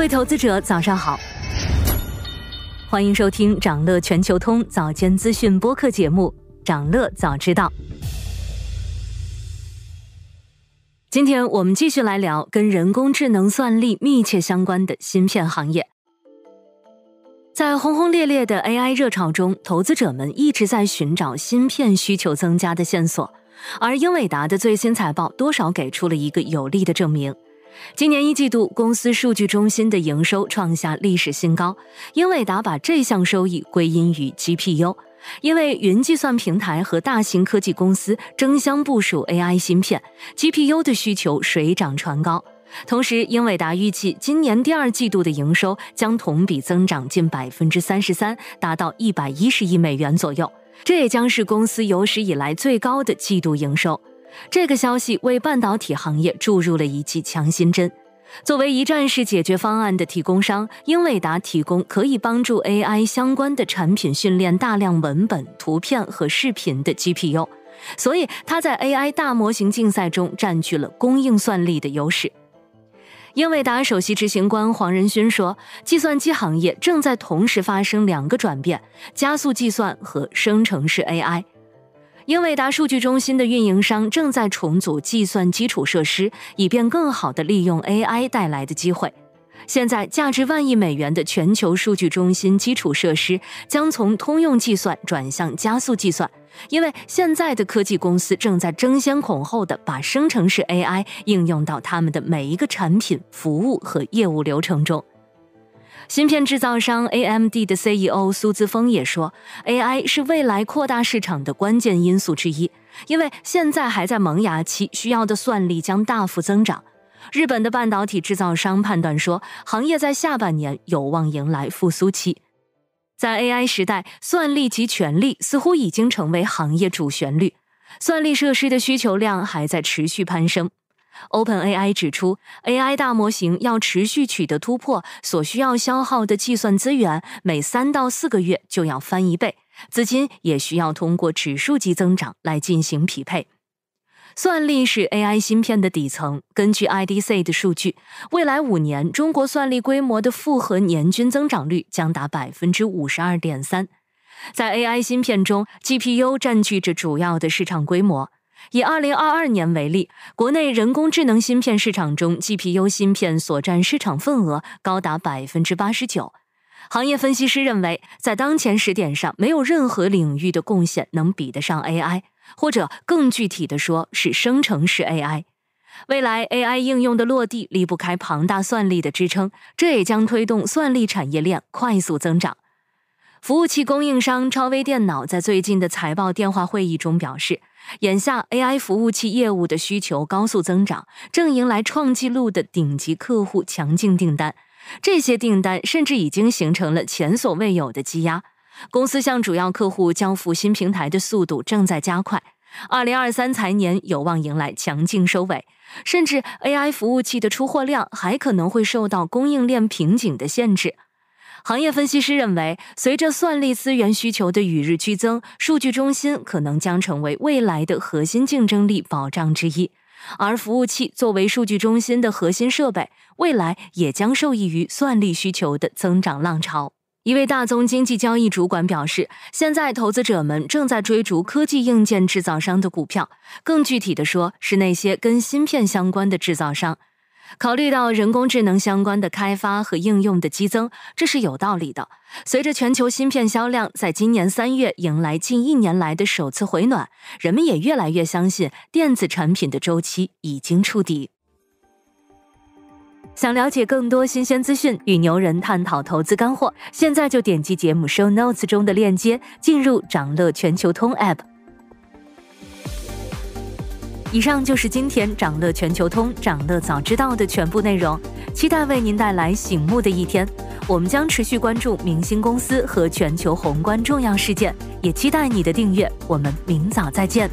各位投资者，早上好，欢迎收听长乐全球通早间资讯播客节目《长乐早知道》。今天我们继续来聊跟人工智能算力密切相关的芯片行业。在轰轰烈烈的 AI 热潮中，投资者们一直在寻找芯片需求增加的线索，而英伟达的最新财报多少给出了一个有力的证明。今年一季度，公司数据中心的营收创下历史新高。英伟达把这项收益归因于 GPU，因为云计算平台和大型科技公司争相部署 AI 芯片，GPU 的需求水涨船高。同时，英伟达预计今年第二季度的营收将同比增长近百分之三十三，达到一百一十亿美元左右，这也将是公司有史以来最高的季度营收。这个消息为半导体行业注入了一剂强心针。作为一站式解决方案的提供商，英伟达提供可以帮助 AI 相关的产品训练大量文本、图片和视频的 GPU，所以它在 AI 大模型竞赛中占据了供应算力的优势。英伟达首席执行官黄仁勋说：“计算机行业正在同时发生两个转变：加速计算和生成式 AI。”英伟达数据中心的运营商正在重组计算基础设施，以便更好地利用 AI 带来的机会。现在，价值万亿美元的全球数据中心基础设施将从通用计算转向加速计算，因为现在的科技公司正在争先恐后地把生成式 AI 应用到他们的每一个产品、服务和业务流程中。芯片制造商 AMD 的 CEO 苏姿峰也说，AI 是未来扩大市场的关键因素之一，因为现在还在萌芽期，需要的算力将大幅增长。日本的半导体制造商判断说，行业在下半年有望迎来复苏期。在 AI 时代，算力及权力似乎已经成为行业主旋律，算力设施的需求量还在持续攀升。OpenAI 指出，AI 大模型要持续取得突破，所需要消耗的计算资源每三到四个月就要翻一倍，资金也需要通过指数级增长来进行匹配。算力是 AI 芯片的底层。根据 IDC 的数据，未来五年中国算力规模的复合年均增长率将达百分之五十二点三。在 AI 芯片中，GPU 占据着主要的市场规模。以二零二二年为例，国内人工智能芯片市场中，GPU 芯片所占市场份额高达百分之八十九。行业分析师认为，在当前时点上，没有任何领域的贡献能比得上 AI，或者更具体的说，是生成式 AI。未来 AI 应用的落地离不开庞大算力的支撑，这也将推动算力产业链快速增长。服务器供应商超微电脑在最近的财报电话会议中表示，眼下 AI 服务器业务的需求高速增长，正迎来创纪录的顶级客户强劲订单。这些订单甚至已经形成了前所未有的积压。公司向主要客户交付新平台的速度正在加快。二零二三财年有望迎来强劲收尾，甚至 AI 服务器的出货量还可能会受到供应链瓶颈的限制。行业分析师认为，随着算力资源需求的与日俱增，数据中心可能将成为未来的核心竞争力保障之一。而服务器作为数据中心的核心设备，未来也将受益于算力需求的增长浪潮。一位大宗经济交易主管表示，现在投资者们正在追逐科技硬件制造商的股票，更具体的说，是那些跟芯片相关的制造商。考虑到人工智能相关的开发和应用的激增，这是有道理的。随着全球芯片销量在今年三月迎来近一年来的首次回暖，人们也越来越相信电子产品的周期已经触底。想了解更多新鲜资讯，与牛人探讨投资干货，现在就点击节目 show notes 中的链接，进入掌乐全球通 app。以上就是今天掌乐全球通、掌乐早知道的全部内容，期待为您带来醒目的一天。我们将持续关注明星公司和全球宏观重要事件，也期待你的订阅。我们明早再见。